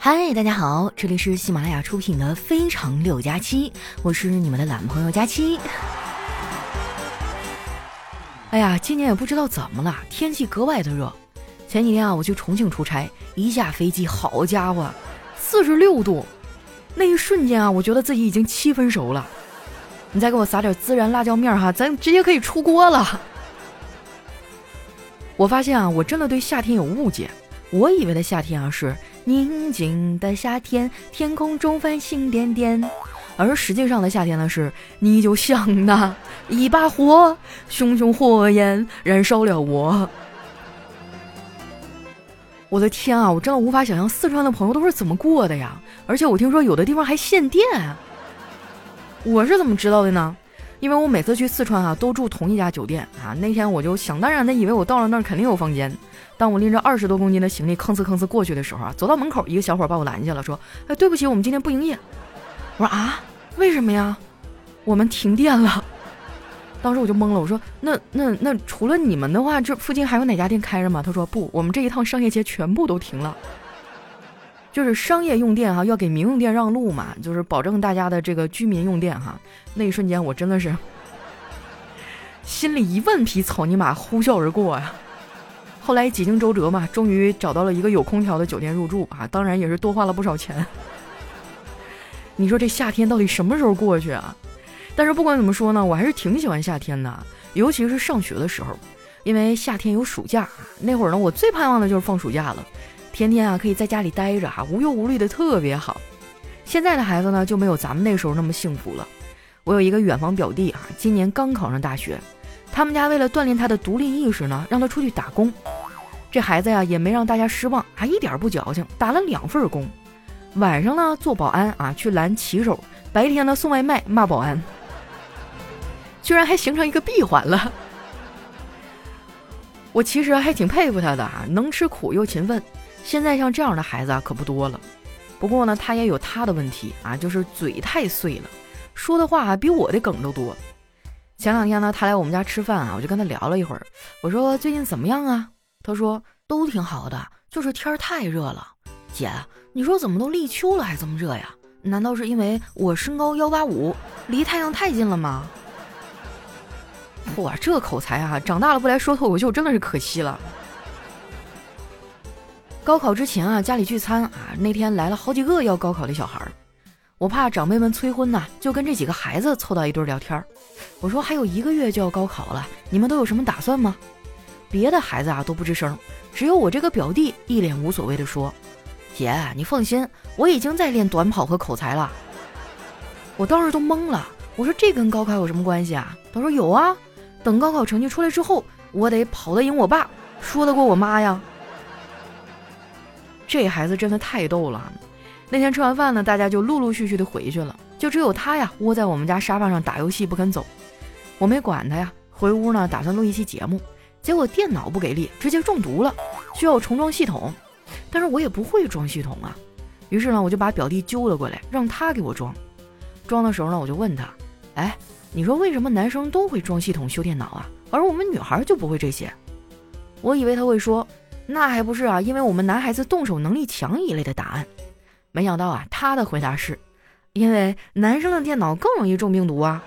嗨，大家好，这里是喜马拉雅出品的《非常六加七》，我是你们的懒朋友佳期。哎呀，今年也不知道怎么了，天气格外的热。前几天啊，我去重庆出差，一下飞机，好家伙，四十六度，那一瞬间啊，我觉得自己已经七分熟了。你再给我撒点孜然辣椒面哈，咱直接可以出锅了。我发现啊，我真的对夏天有误解。我以为的夏天啊是宁静的夏天，天空中繁星点点，而实际上的夏天呢是你就像那一把火，熊熊火焰燃烧了我。我的天啊，我真的无法想象四川的朋友都是怎么过的呀！而且我听说有的地方还限电。我是怎么知道的呢？因为我每次去四川啊，都住同一家酒店啊。那天我就想当然的以为我到了那儿肯定有房间。当我拎着二十多公斤的行李吭哧吭哧过去的时候啊，走到门口，一个小伙把我拦下了，说：“哎，对不起，我们今天不营业。”我说：“啊，为什么呀？我们停电了。”当时我就懵了，我说：“ 那那那除了你们的话，这附近还有哪家店开着吗？”他说：“不，我们这一趟商业街全部都停了。”就是商业用电哈，要给民用电让路嘛，就是保证大家的这个居民用电哈。那一瞬间，我真的是心里一万匹草泥马呼啸而过呀。后来几经周折嘛，终于找到了一个有空调的酒店入住啊，当然也是多花了不少钱。你说这夏天到底什么时候过去啊？但是不管怎么说呢，我还是挺喜欢夏天的，尤其是上学的时候，因为夏天有暑假，那会儿呢，我最盼望的就是放暑假了。天天啊，可以在家里待着哈，无忧无虑的，特别好。现在的孩子呢，就没有咱们那时候那么幸福了。我有一个远房表弟啊，今年刚考上大学，他们家为了锻炼他的独立意识呢，让他出去打工。这孩子呀，也没让大家失望，还一点不矫情，打了两份工。晚上呢做保安啊，去拦骑手；白天呢送外卖，骂保安。居然还形成一个闭环了。我其实还挺佩服他的啊，能吃苦又勤奋。现在像这样的孩子啊，可不多了。不过呢，他也有他的问题啊，就是嘴太碎了，说的话比我的梗都多。前两天呢，他来我们家吃饭啊，我就跟他聊了一会儿。我说最近怎么样啊？他说都挺好的，就是天太热了。姐，你说怎么都立秋了还这么热呀？难道是因为我身高幺八五，离太阳太近了吗？嚯，这口才啊，长大了不来说脱口秀真的是可惜了。高考之前啊，家里聚餐啊，那天来了好几个要高考的小孩儿，我怕长辈们催婚呐，就跟这几个孩子凑到一堆聊天儿。我说还有一个月就要高考了，你们都有什么打算吗？别的孩子啊都不吱声，只有我这个表弟一脸无所谓的说：“姐，你放心，我已经在练短跑和口才了。”我当时都懵了，我说这跟高考有什么关系啊？他说有啊，等高考成绩出来之后，我得跑得赢我爸，说得过我妈呀。这孩子真的太逗了。那天吃完饭呢，大家就陆陆续续的回去了，就只有他呀窝在我们家沙发上打游戏不肯走。我没管他呀，回屋呢打算录一期节目，结果电脑不给力，直接中毒了，需要重装系统。但是我也不会装系统啊，于是呢我就把表弟揪了过来，让他给我装。装的时候呢，我就问他：“哎，你说为什么男生都会装系统修电脑啊，而我们女孩就不会这些？”我以为他会说。那还不是啊，因为我们男孩子动手能力强一类的答案，没想到啊，他的回答是，因为男生的电脑更容易中病毒啊。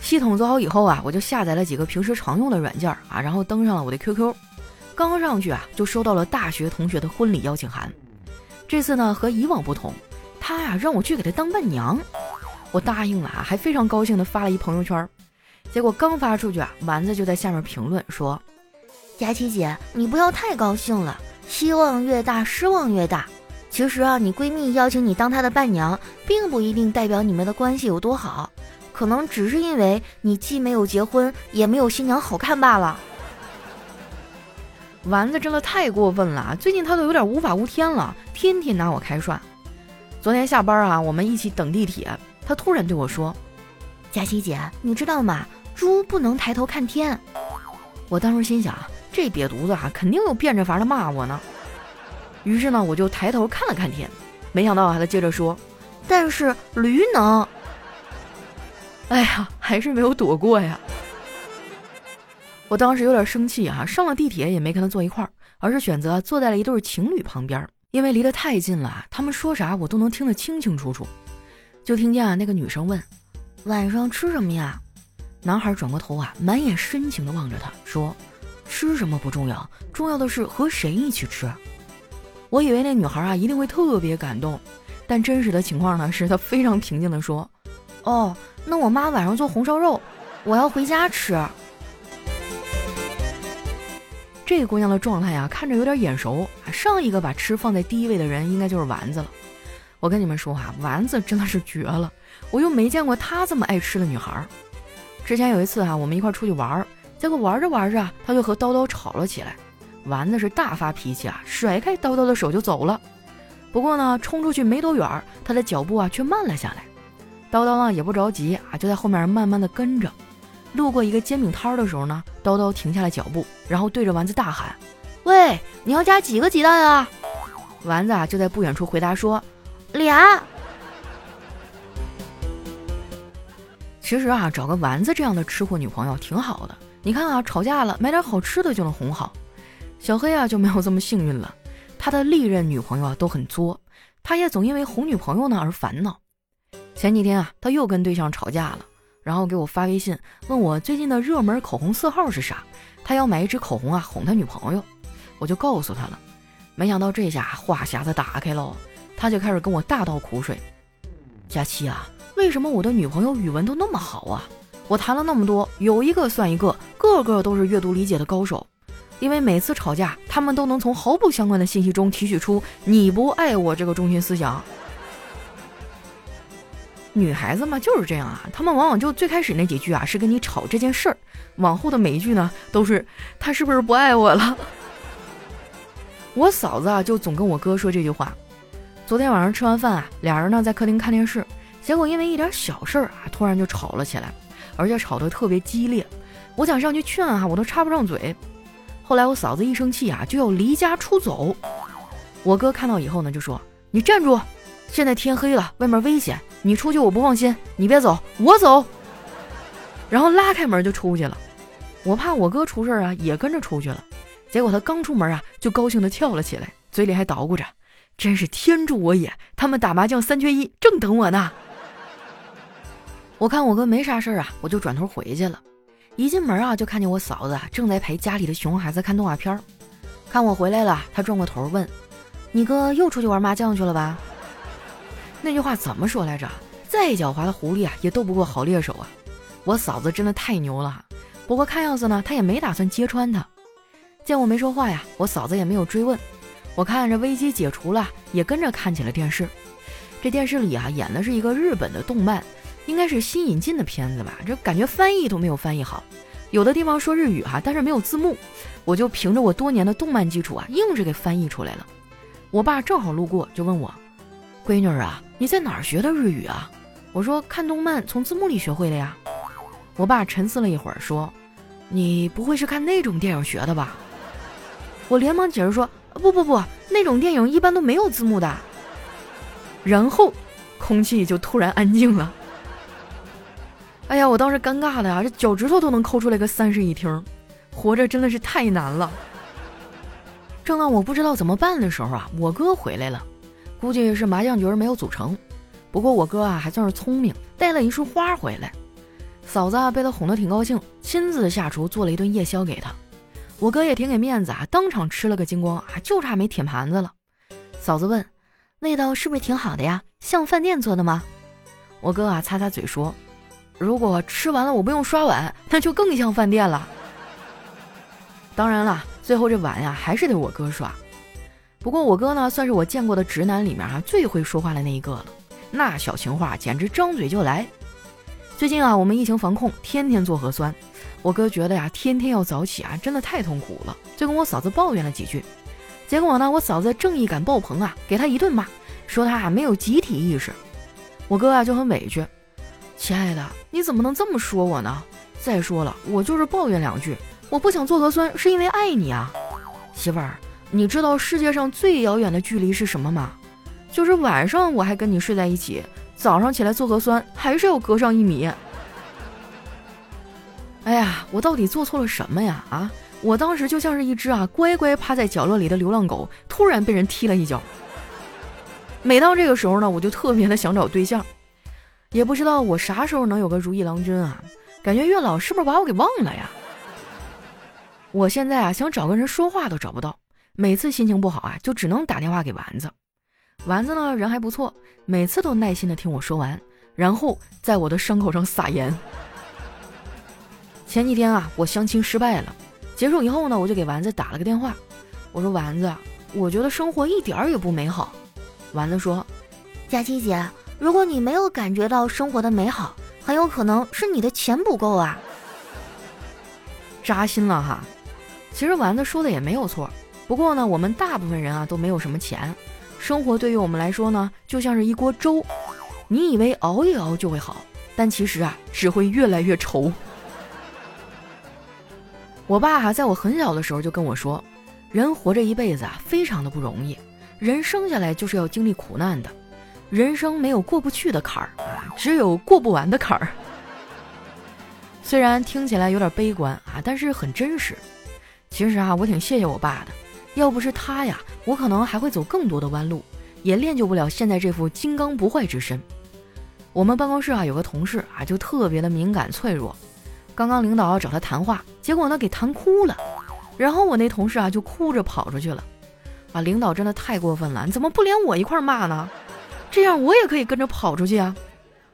系统做好以后啊，我就下载了几个平时常用的软件啊，然后登上了我的 QQ，刚上去啊，就收到了大学同学的婚礼邀请函。这次呢和以往不同，他呀让我去给他当伴娘，我答应了啊，还非常高兴的发了一朋友圈。结果刚发出去啊，丸子就在下面评论说：“佳琪姐，你不要太高兴了，希望越大失望越大。其实啊，你闺蜜邀请你当她的伴娘，并不一定代表你们的关系有多好，可能只是因为你既没有结婚，也没有新娘好看罢了。”丸子真的太过分了，最近他都有点无法无天了，天天拿我开涮。昨天下班啊，我们一起等地铁，他突然对我说：“佳琪姐，你知道吗？”猪不能抬头看天，我当时心想，这瘪犊子啊，肯定又变着法的骂我呢。于是呢，我就抬头看了看天，没想到啊，他接着说：“但是驴能。”哎呀，还是没有躲过呀。我当时有点生气啊，上了地铁也没跟他坐一块儿，而是选择坐在了一对情侣旁边，因为离得太近了，他们说啥我都能听得清清楚楚。就听见啊，那个女生问：“晚上吃什么呀？”男孩转过头啊，满眼深情地望着她，说：“吃什么不重要，重要的是和谁一起吃。”我以为那女孩啊一定会特别感动，但真实的情况呢，是她非常平静地说：“哦，那我妈晚上做红烧肉，我要回家吃。”这姑娘的状态啊，看着有点眼熟，上一个把吃放在第一位的人应该就是丸子了。我跟你们说哈，丸子真的是绝了，我又没见过她这么爱吃的女孩。之前有一次哈，我们一块出去玩儿，结果玩着玩着，他就和叨叨吵了起来。丸子是大发脾气啊，甩开叨叨的手就走了。不过呢，冲出去没多远，他的脚步啊却慢了下来。叨叨呢也不着急啊，就在后面慢慢的跟着。路过一个煎饼摊的时候呢，叨叨停下了脚步，然后对着丸子大喊：“喂，你要加几个鸡蛋啊？”丸子啊就在不远处回答说。俩。其实啊，找个丸子这样的吃货女朋友挺好的。你看啊，吵架了买点好吃的就能哄好。小黑啊就没有这么幸运了，他的历任女朋友啊都很作，他也总因为哄女朋友呢而烦恼。前几天啊，他又跟对象吵架了，然后给我发微信问我最近的热门口红色号是啥，他要买一支口红啊哄他女朋友，我就告诉他了。没想到这下话匣子打开喽。他就开始跟我大倒苦水，佳期啊，为什么我的女朋友语文都那么好啊？我谈了那么多，有一个算一个，个个都是阅读理解的高手。因为每次吵架，他们都能从毫不相关的信息中提取出“你不爱我”这个中心思想。女孩子嘛就是这样啊，她们往往就最开始那几句啊是跟你吵这件事儿，往后的每一句呢都是他是不是不爱我了？我嫂子啊就总跟我哥说这句话。昨天晚上吃完饭啊，俩人呢在客厅看电视，结果因为一点小事儿啊，突然就吵了起来，而且吵得特别激烈。我想上去劝啊，我都插不上嘴。后来我嫂子一生气啊，就要离家出走。我哥看到以后呢，就说：“你站住！现在天黑了，外面危险，你出去我不放心，你别走，我走。”然后拉开门就出去了。我怕我哥出事啊，也跟着出去了。结果他刚出门啊，就高兴地跳了起来，嘴里还捣鼓着。真是天助我也！他们打麻将三缺一，正等我呢。我看我哥没啥事儿啊，我就转头回去了。一进门啊，就看见我嫂子正在陪家里的熊孩子看动画片。看我回来了，他转过头问：“你哥又出去玩麻将去了吧？”那句话怎么说来着？再狡猾的狐狸啊，也斗不过好猎手啊！我嫂子真的太牛了。不过看样子呢，他也没打算揭穿他。见我没说话呀，我嫂子也没有追问。我看着危机解除了，也跟着看起了电视。这电视里啊，演的是一个日本的动漫，应该是新引进的片子吧？这感觉翻译都没有翻译好，有的地方说日语哈，但是没有字幕。我就凭着我多年的动漫基础啊，硬是给翻译出来了。我爸正好路过，就问我：“闺女啊，你在哪儿学的日语啊？”我说：“看动漫从字幕里学会的呀。”我爸沉思了一会儿，说：“你不会是看那种电影学的吧？”我连忙解释说。不不不，那种电影一般都没有字幕的。然后，空气就突然安静了。哎呀，我当时尴尬的呀，这脚趾头都能抠出来个三室一厅，活着真的是太难了。正当我不知道怎么办的时候啊，我哥回来了，估计是麻将局没有组成。不过我哥啊还算是聪明，带了一束花回来。嫂子啊被他哄得挺高兴，亲自下厨做了一顿夜宵给他。我哥也挺给面子啊，当场吃了个精光啊，就差没舔盘子了。嫂子问：“味道是不是挺好的呀？像饭店做的吗？”我哥啊擦擦嘴说：“如果吃完了我不用刷碗，那就更像饭店了。”当然了，最后这碗呀还是得我哥刷。不过我哥呢，算是我见过的直男里面啊最会说话的那一个了，那小情话简直张嘴就来。最近啊，我们疫情防控，天天做核酸。我哥觉得呀，天天要早起啊，真的太痛苦了，就跟我嫂子抱怨了几句。结果呢，我嫂子正义感爆棚啊，给他一顿骂，说他啊没有集体意识。我哥啊就很委屈，亲爱的，你怎么能这么说我呢？再说了，我就是抱怨两句，我不想做核酸是因为爱你啊，媳妇儿，你知道世界上最遥远的距离是什么吗？就是晚上我还跟你睡在一起，早上起来做核酸还是要隔上一米。哎呀，我到底做错了什么呀？啊，我当时就像是一只啊乖乖趴在角落里的流浪狗，突然被人踢了一脚。每到这个时候呢，我就特别的想找对象，也不知道我啥时候能有个如意郎君啊？感觉月老是不是把我给忘了呀？我现在啊想找个人说话都找不到，每次心情不好啊就只能打电话给丸子。丸子呢人还不错，每次都耐心的听我说完，然后在我的伤口上撒盐。前几天啊我相亲失败了，结束以后呢我就给丸子打了个电话，我说丸子，我觉得生活一点儿也不美好。丸子说：“佳琪姐，如果你没有感觉到生活的美好，很有可能是你的钱不够啊。”扎心了哈。其实丸子说的也没有错，不过呢，我们大部分人啊都没有什么钱，生活对于我们来说呢，就像是一锅粥，你以为熬一熬就会好，但其实啊，只会越来越稠。我爸哈在我很小的时候就跟我说，人活着一辈子啊，非常的不容易，人生下来就是要经历苦难的，人生没有过不去的坎儿，只有过不完的坎儿。虽然听起来有点悲观啊，但是很真实。其实啊，我挺谢谢我爸的，要不是他呀，我可能还会走更多的弯路，也练就不了现在这副金刚不坏之身。我们办公室啊有个同事啊，就特别的敏感脆弱。刚刚领导要找他谈话，结果呢给谈哭了，然后我那同事啊就哭着跑出去了。啊，领导真的太过分了，你怎么不连我一块骂呢？这样我也可以跟着跑出去啊！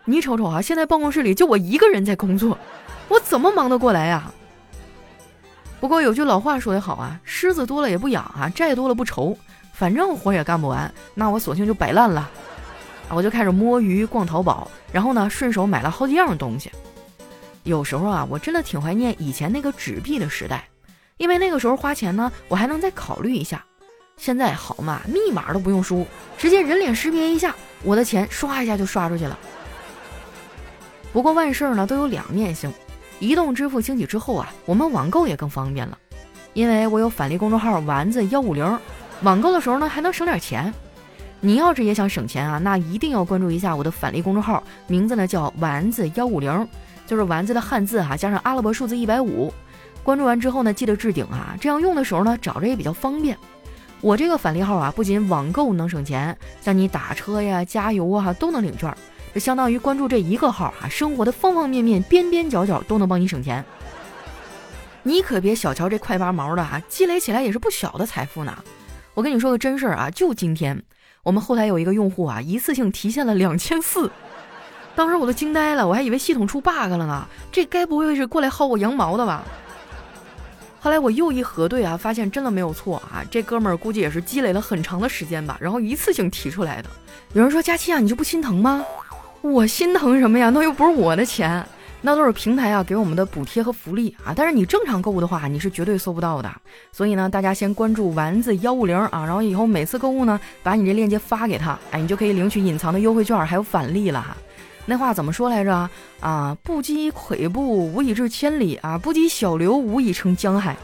你瞅瞅啊，现在办公室里就我一个人在工作，我怎么忙得过来呀？不过有句老话说得好啊，虱子多了也不痒啊，债多了不愁，反正活也干不完，那我索性就摆烂了。我就开始摸鱼、逛淘宝，然后呢，顺手买了好几样东西。有时候啊，我真的挺怀念以前那个纸币的时代，因为那个时候花钱呢，我还能再考虑一下。现在好嘛，密码都不用输，直接人脸识别一下，我的钱刷一下就刷出去了。不过万事呢都有两面性。移动支付兴起之后啊，我们网购也更方便了，因为我有返利公众号丸子幺五零，网购的时候呢还能省点钱。你要是也想省钱啊，那一定要关注一下我的返利公众号，名字呢叫丸子幺五零，就是丸子的汉字哈加上阿拉伯数字一百五。关注完之后呢，记得置顶啊，这样用的时候呢找着也比较方便。我这个返利号啊，不仅网购能省钱，像你打车呀、加油啊都能领券。就相当于关注这一个号啊，生活的方方面面、边边角角都能帮你省钱。你可别小瞧这快八毛的啊，积累起来也是不小的财富呢。我跟你说个真事儿啊，就今天我们后台有一个用户啊，一次性提现了两千四，当时我都惊呆了，我还以为系统出 bug 了呢，这该不会是过来薅我羊毛的吧？后来我又一核对啊，发现真的没有错啊，这哥们儿估计也是积累了很长的时间吧，然后一次性提出来的。有人说佳期啊，你就不心疼吗？我心疼什么呀？那又不是我的钱，那都是平台啊给我们的补贴和福利啊。但是你正常购物的话，你是绝对搜不到的。所以呢，大家先关注丸子幺五零啊，然后以后每次购物呢，把你这链接发给他，哎，你就可以领取隐藏的优惠券还有返利了哈。那话怎么说来着？啊，不积跬步，无以至千里啊；不积小流，无以成江海。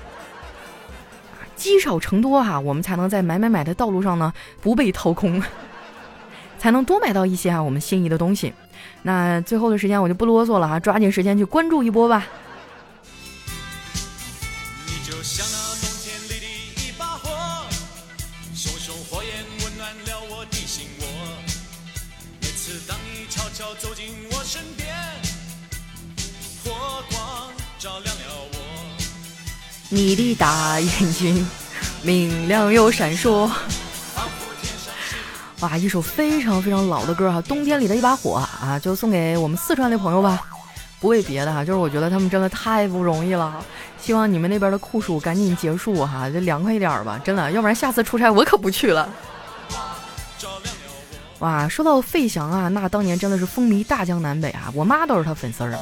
积少成多哈，我们才能在买买买的道路上呢不被掏空。才能多买到一些啊我们心仪的东西。那最后的时间我就不啰嗦了哈，抓紧时间去关注一波吧。你的大眼睛明亮又闪烁。哇，一首非常非常老的歌哈，《冬天里的一把火》啊，就送给我们四川的朋友吧。不为别的哈，就是我觉得他们真的太不容易了。希望你们那边的酷暑赶紧结束哈，就凉快一点吧，真的，要不然下次出差我可不去了。哇，说到费翔啊，那当年真的是风靡大江南北啊，我妈都是他粉丝儿。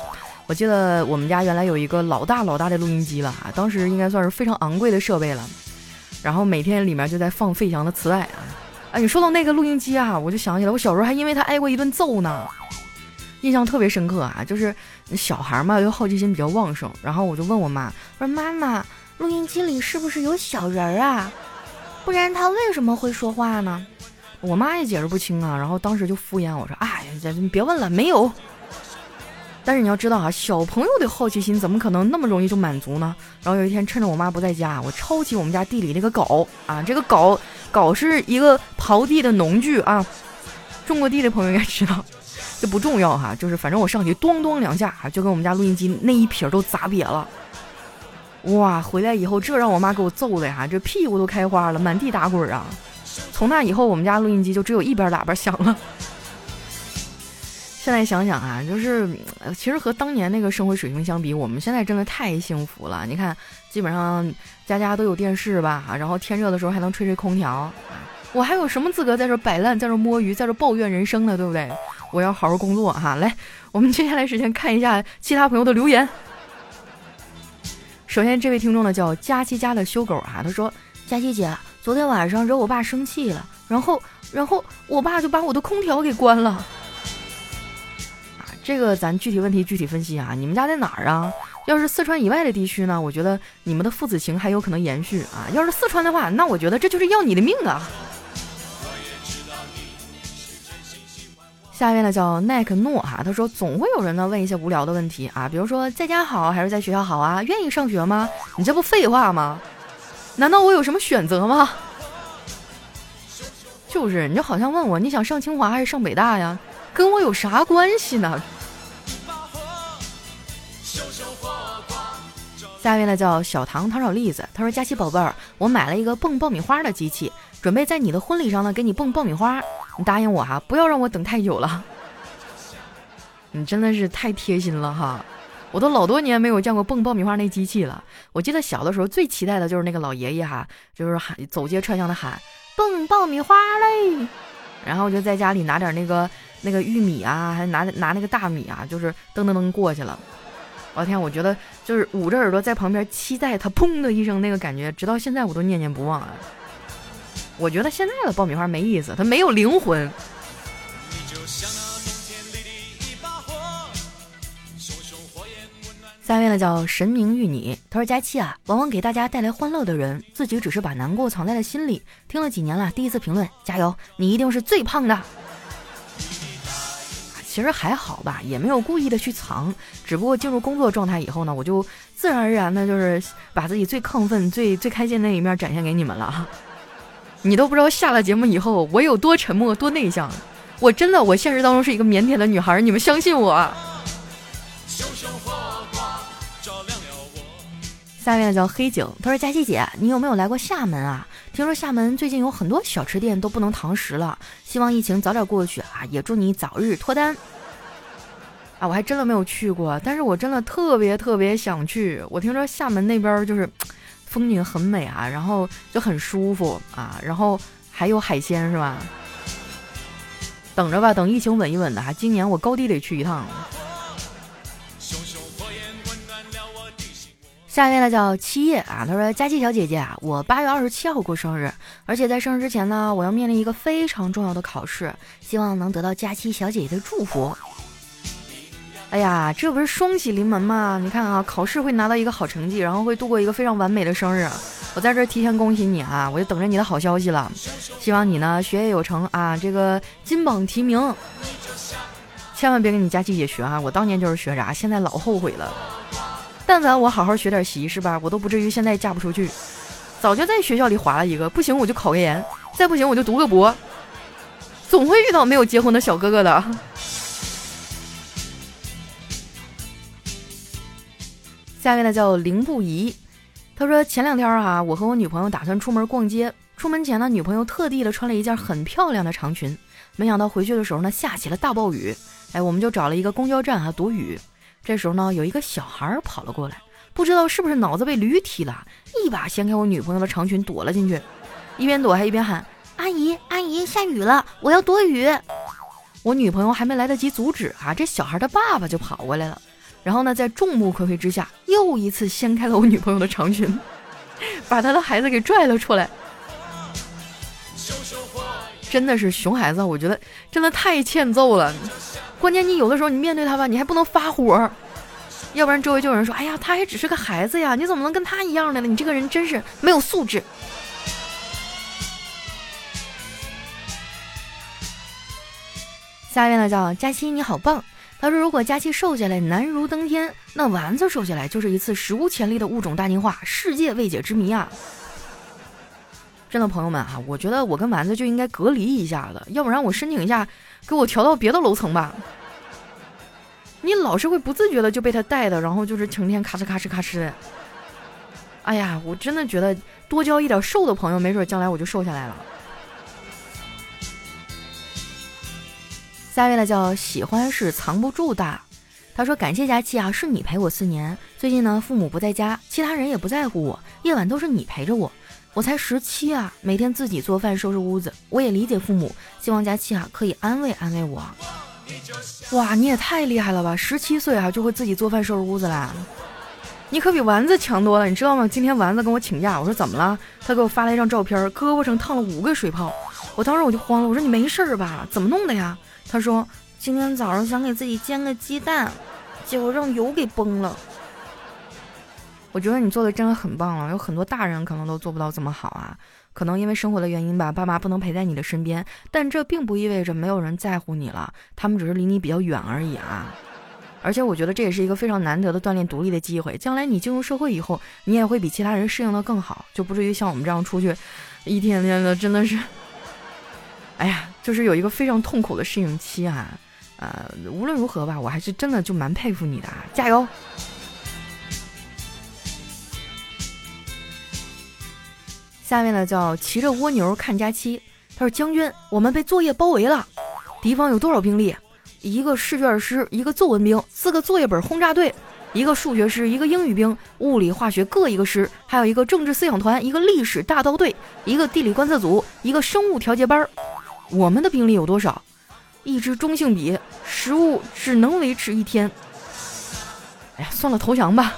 我记得我们家原来有一个老大老大的录音机了啊，当时应该算是非常昂贵的设备了，然后每天里面就在放费翔的磁带啊。哎，你说到那个录音机啊，我就想起来，我小时候还因为它挨过一顿揍呢，印象特别深刻啊。就是小孩嘛，就好奇心比较旺盛，然后我就问我妈，我说妈妈，录音机里是不是有小人儿啊？不然他为什么会说话呢？我妈也解释不清啊，然后当时就敷衍我说，哎，你别问了，没有。但是你要知道啊，小朋友的好奇心怎么可能那么容易就满足呢？然后有一天趁着我妈不在家，我抄起我们家地里那个镐啊，这个镐镐是一个刨地的农具啊，种过地的朋友应该知道，这不重要哈，就是反正我上去咚咚两下，就跟我们家录音机那一撇都砸瘪了。哇，回来以后这让我妈给我揍的呀，这屁股都开花了，满地打滚啊！从那以后，我们家录音机就只有一边喇叭响了。现在想想啊，就是其实和当年那个生活水平相比，我们现在真的太幸福了。你看，基本上家家都有电视吧，然后天热的时候还能吹吹空调。我还有什么资格在这摆烂，在这摸鱼，在这抱怨人生呢？对不对？我要好好工作哈。来，我们接下来时间看一下其他朋友的留言。首先，这位听众呢叫佳琪家的修狗啊，他说：“佳琪姐，昨天晚上惹我爸生气了，然后，然后我爸就把我的空调给关了。”这个咱具体问题具体分析啊。你们家在哪儿啊？要是四川以外的地区呢，我觉得你们的父子情还有可能延续啊。要是四川的话，那我觉得这就是要你的命啊。下一位呢叫奈克诺哈，他说总会有人呢问一些无聊的问题啊，比如说在家好还是在学校好啊？愿意上学吗？你这不废话吗？难道我有什么选择吗？就是，你就好像问我你想上清华还是上北大呀？跟我有啥关系呢？下一位呢叫小唐糖炒栗子，他说佳琪宝贝儿，我买了一个蹦爆米花的机器，准备在你的婚礼上呢给你蹦爆米花。你答应我哈，不要让我等太久了。你真的是太贴心了哈！我都老多年没有见过蹦爆米花那机器了。我记得小的时候最期待的就是那个老爷爷哈，就是喊走街串巷的喊蹦爆米花嘞，然后我就在家里拿点那个那个玉米啊，还拿拿那个大米啊，就是噔噔噔过去了。我天，我觉得就是捂着耳朵在旁边期待它砰的一声那个感觉，直到现在我都念念不忘啊。我觉得现在的爆米花没意思，它没有灵魂。下面呢叫神明遇你，他说佳期啊，往往给大家带来欢乐的人，自己只是把难过藏在了心里。听了几年了，第一次评论，加油，你一定是最胖的。其实还好吧，也没有故意的去藏，只不过进入工作状态以后呢，我就自然而然的就是把自己最亢奋、最最开心那一面展现给你们了。你都不知道下了节目以后我有多沉默多内向，我真的我现实当中是一个腼腆的女孩，你们相信我。下面的叫黑井，他说佳琪姐，你有没有来过厦门啊？听说厦门最近有很多小吃店都不能堂食了，希望疫情早点过去啊！也祝你早日脱单。啊，我还真的没有去过，但是我真的特别特别想去。我听说厦门那边就是。风景很美啊，然后就很舒服啊，然后还有海鲜是吧？等着吧，等疫情稳一稳的哈，今年我高低得去一趟。下一位呢叫七叶啊，他说：佳琪小姐姐啊，我八月二十七号过生日，而且在生日之前呢，我要面临一个非常重要的考试，希望能得到佳期小姐姐的祝福。哎呀，这不是双喜临门吗？你看啊，考试会拿到一个好成绩，然后会度过一个非常完美的生日。我在这儿提前恭喜你啊！我就等着你的好消息了。希望你呢学业有成啊，这个金榜题名。千万别跟你佳琪姐学啊！我当年就是学渣，现在老后悔了。但凡我好好学点习是吧，我都不至于现在嫁不出去。早就在学校里划了一个，不行我就考个研，再不行我就读个博。总会遇到没有结婚的小哥哥的。下面呢叫林不疑，他说前两天哈，我和我女朋友打算出门逛街，出门前呢，女朋友特地的穿了一件很漂亮的长裙，没想到回去的时候呢，下起了大暴雨，哎，我们就找了一个公交站哈躲雨。这时候呢，有一个小孩跑了过来，不知道是不是脑子被驴踢了，一把掀开我女朋友的长裙躲了进去，一边躲还一边喊：“阿姨，阿姨，下雨了，我要躲雨。”我女朋友还没来得及阻止啊，这小孩的爸爸就跑过来了。然后呢，在众目睽睽之下，又一次掀开了我女朋友的长裙，把他的孩子给拽了出来。真的是熊孩子，我觉得真的太欠揍了。关键你有的时候你面对他吧，你还不能发火，要不然周围就有人说：“哎呀，他还只是个孩子呀，你怎么能跟他一样的呢？你这个人真是没有素质。”下一位呢叫佳期，你好棒。他说：“如果佳期瘦下来难如登天，那丸子瘦下来就是一次史无前例的物种大进化，世界未解之谜啊！”真的朋友们啊，我觉得我跟丸子就应该隔离一下子，要不然我申请一下，给我调到别的楼层吧。你老是会不自觉的就被他带的，然后就是成天咔哧咔哧咔哧的。哎呀，我真的觉得多交一点瘦的朋友，没准将来我就瘦下来了。下一位呢叫喜欢是藏不住的，他说感谢佳期啊，是你陪我四年。最近呢，父母不在家，其他人也不在乎我，夜晚都是你陪着我。我才十七啊，每天自己做饭收拾屋子。我也理解父母，希望佳期啊可以安慰安慰我。哇，你也太厉害了吧！十七岁啊就会自己做饭收拾屋子啦，你可比丸子强多了，你知道吗？今天丸子跟我请假，我说怎么了？他给我发了一张照片，胳膊上烫了五个水泡。我当时我就慌了，我说你没事吧？怎么弄的呀？他说今天早上想给自己煎个鸡蛋，结果让油给崩了。我觉得你做的真的很棒了，有很多大人可能都做不到这么好啊。可能因为生活的原因吧，爸妈不能陪在你的身边，但这并不意味着没有人在乎你了，他们只是离你比较远而已啊。而且我觉得这也是一个非常难得的锻炼独立的机会，将来你进入社会以后，你也会比其他人适应的更好，就不至于像我们这样出去，一天天的真的是。哎呀，就是有一个非常痛苦的适应期啊，呃，无论如何吧，我还是真的就蛮佩服你的，啊，加油！下面呢叫骑着蜗牛看假期，他说将军，我们被作业包围了，敌方有多少兵力？一个试卷师，一个作文兵，四个作业本轰炸队，一个数学师，一个英语兵，物理化学各一个师，还有一个政治思想团，一个历史大刀队，一个地理观测组，一个生物调节班。我们的兵力有多少？一支中性笔，食物只能维持一天。哎呀，算了，投降吧。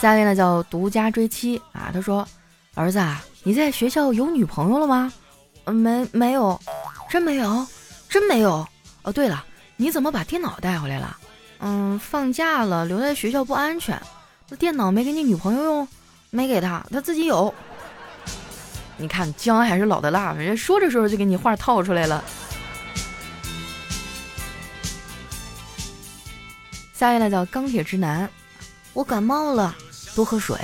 下面呢叫独家追妻啊，他说：“儿子啊，你在学校有女朋友了吗？”“嗯，没没有，真没有，真没有。”“哦，对了，你怎么把电脑带回来了？”“嗯，放假了，留在学校不安全。那电脑没给你女朋友用？”没给他，他自己有。你看姜还是老的辣，人家说着说着就给你话套出来了。下一位叫钢铁直男，我感冒了，多喝水，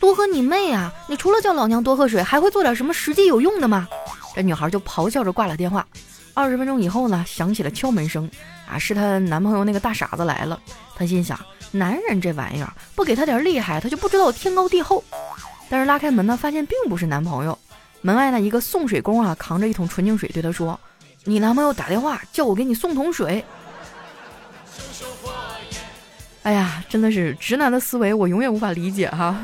多喝你妹啊！你除了叫老娘多喝水，还会做点什么实际有用的吗？这女孩就咆哮着挂了电话。二十分钟以后呢，响起了敲门声，啊，是她男朋友那个大傻子来了。她心想。男人这玩意儿，不给他点厉害，他就不知道天高地厚。但是拉开门呢，发现并不是男朋友。门外呢，一个送水工啊，扛着一桶纯净水，对他说：“你男朋友打电话叫我给你送桶水。”哎呀，真的是直男的思维，我永远无法理解哈。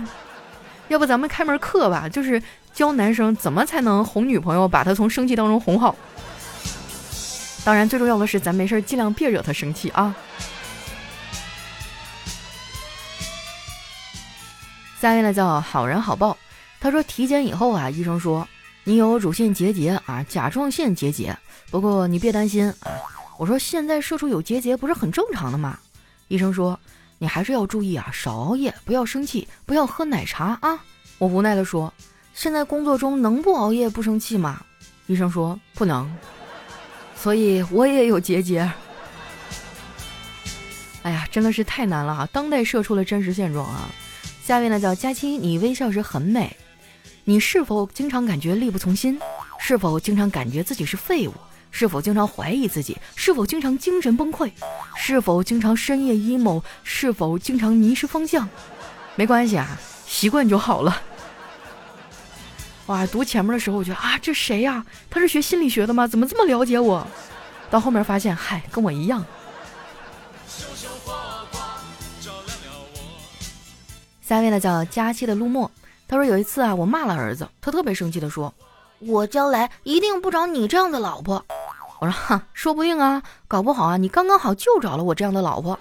要不咱们开门课吧，就是教男生怎么才能哄女朋友，把她从生气当中哄好。当然，最重要的是咱没事尽量别惹她生气啊。下面呢叫好人好报，他说体检以后啊，医生说你有乳腺结节啊，甲状腺结节，不过你别担心啊。我说现在社畜有结节不是很正常的吗？医生说你还是要注意啊，少熬夜，不要生气，不要喝奶茶啊。我无奈的说，现在工作中能不熬夜不生气吗？医生说不能，所以我也有结节。哎呀，真的是太难了啊！当代社畜的真实现状啊。下面呢叫佳期，你微笑时很美。你是否经常感觉力不从心？是否经常感觉自己是废物？是否经常怀疑自己？是否经常精神崩溃？是否经常深夜 emo？是否经常迷失方向？没关系啊，习惯就好了。哇，读前面的时候我觉得啊，这谁呀？他是学心理学的吗？怎么这么了解我？到后面发现，嗨，跟我一样。下位呢叫佳期的陆墨，他说有一次啊，我骂了儿子，他特别生气的说：“我将来一定不找你这样的老婆。”我说：“哈，说不定啊，搞不好啊，你刚刚好就找了我这样的老婆。”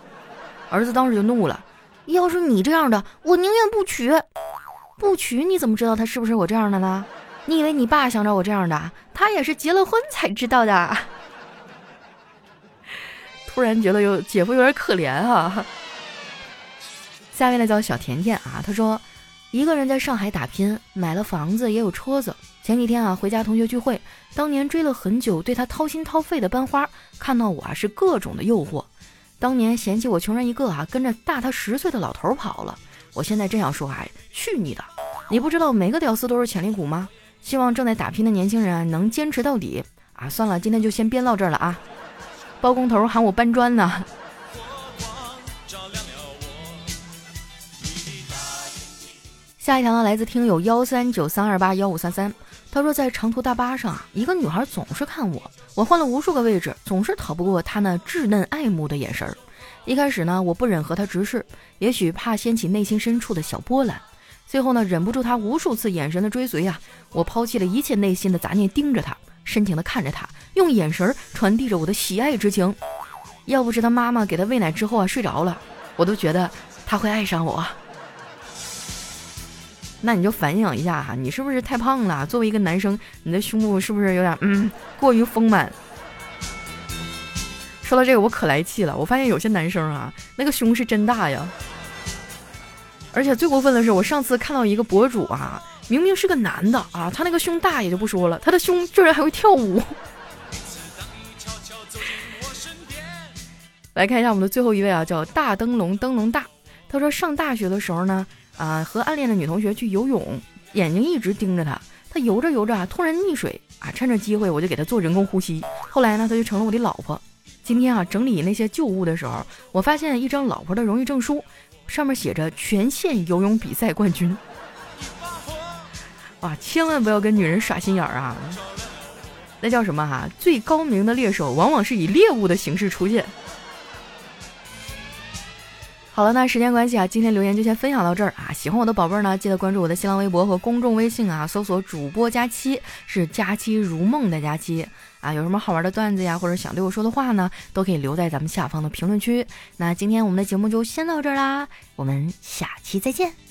儿子当时就怒了：“要是你这样的，我宁愿不娶。不娶你怎么知道他是不是我这样的呢？你以为你爸想找我这样的？他也是结了婚才知道的。”突然觉得有姐夫有点可怜啊。下面呢叫小甜甜啊，他说：“一个人在上海打拼，买了房子也有车子。前几天啊，回家同学聚会，当年追了很久、对他掏心掏肺的班花，看到我啊是各种的诱惑。当年嫌弃我穷人一个啊，跟着大他十岁的老头跑了。我现在真想说啊，去你的！你不知道每个屌丝都是潜力股吗？希望正在打拼的年轻人能坚持到底啊！算了，今天就先编到这儿了啊。包工头喊我搬砖呢。下一条呢，来自听友幺三九三二八幺五三三，他说在长途大巴上啊，一个女孩总是看我，我换了无数个位置，总是逃不过她那稚嫩爱慕的眼神儿。一开始呢，我不忍和她直视，也许怕掀起内心深处的小波澜。最后呢，忍不住她无数次眼神的追随啊，我抛弃了一切内心的杂念，盯着她，深情的看着她，用眼神传递着我的喜爱之情。要不是她妈妈给她喂奶之后啊睡着了，我都觉得她会爱上我。那你就反省一下哈，你是不是太胖了？作为一个男生，你的胸部是不是有点嗯过于丰满？说到这个，我可来气了。我发现有些男生啊，那个胸是真大呀。而且最过分的是，我上次看到一个博主啊，明明是个男的啊，他那个胸大也就不说了，他的胸居然还会跳舞。来看一下我们的最后一位啊，叫大灯笼灯笼大。他说上大学的时候呢。啊，和暗恋的女同学去游泳，眼睛一直盯着她。她游着游着啊，突然溺水啊，趁着机会我就给她做人工呼吸。后来呢，她就成了我的老婆。今天啊，整理那些旧物的时候，我发现一张老婆的荣誉证书，上面写着全县游泳比赛冠军。哇，千万不要跟女人耍心眼儿啊！那叫什么哈？最高明的猎手往往是以猎物的形式出现。好了，那时间关系啊，今天留言就先分享到这儿啊。喜欢我的宝贝儿呢，记得关注我的新浪微博和公众微信啊，搜索主播佳期，是佳期如梦的佳期啊。有什么好玩的段子呀，或者想对我说的话呢，都可以留在咱们下方的评论区。那今天我们的节目就先到这儿啦，我们下期再见。